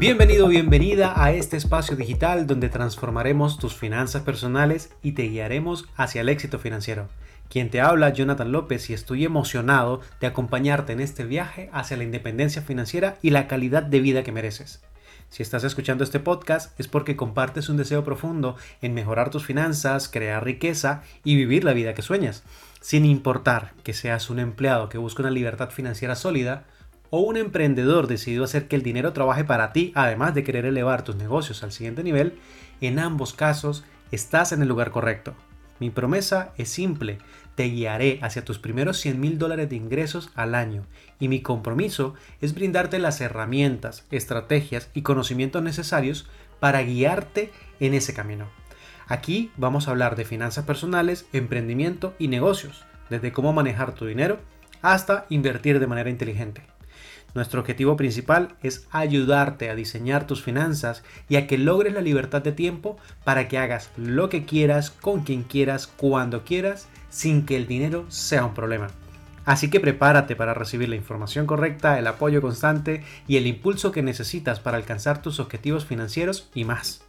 Bienvenido, bienvenida a este espacio digital donde transformaremos tus finanzas personales y te guiaremos hacia el éxito financiero. Quien te habla, Jonathan López, y estoy emocionado de acompañarte en este viaje hacia la independencia financiera y la calidad de vida que mereces. Si estás escuchando este podcast es porque compartes un deseo profundo en mejorar tus finanzas, crear riqueza y vivir la vida que sueñas, sin importar que seas un empleado que busca una libertad financiera sólida o un emprendedor decidido hacer que el dinero trabaje para ti, además de querer elevar tus negocios al siguiente nivel, en ambos casos estás en el lugar correcto. Mi promesa es simple, te guiaré hacia tus primeros 100 mil dólares de ingresos al año y mi compromiso es brindarte las herramientas, estrategias y conocimientos necesarios para guiarte en ese camino. Aquí vamos a hablar de finanzas personales, emprendimiento y negocios, desde cómo manejar tu dinero hasta invertir de manera inteligente. Nuestro objetivo principal es ayudarte a diseñar tus finanzas y a que logres la libertad de tiempo para que hagas lo que quieras, con quien quieras, cuando quieras, sin que el dinero sea un problema. Así que prepárate para recibir la información correcta, el apoyo constante y el impulso que necesitas para alcanzar tus objetivos financieros y más.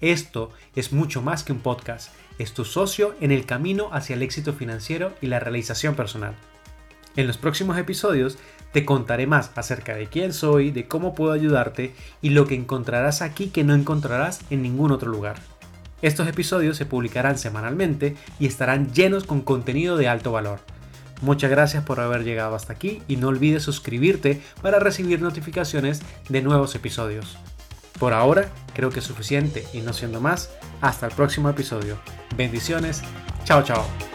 Esto es mucho más que un podcast, es tu socio en el camino hacia el éxito financiero y la realización personal. En los próximos episodios te contaré más acerca de quién soy, de cómo puedo ayudarte y lo que encontrarás aquí que no encontrarás en ningún otro lugar. Estos episodios se publicarán semanalmente y estarán llenos con contenido de alto valor. Muchas gracias por haber llegado hasta aquí y no olvides suscribirte para recibir notificaciones de nuevos episodios. Por ahora creo que es suficiente y no siendo más, hasta el próximo episodio. Bendiciones, chao chao.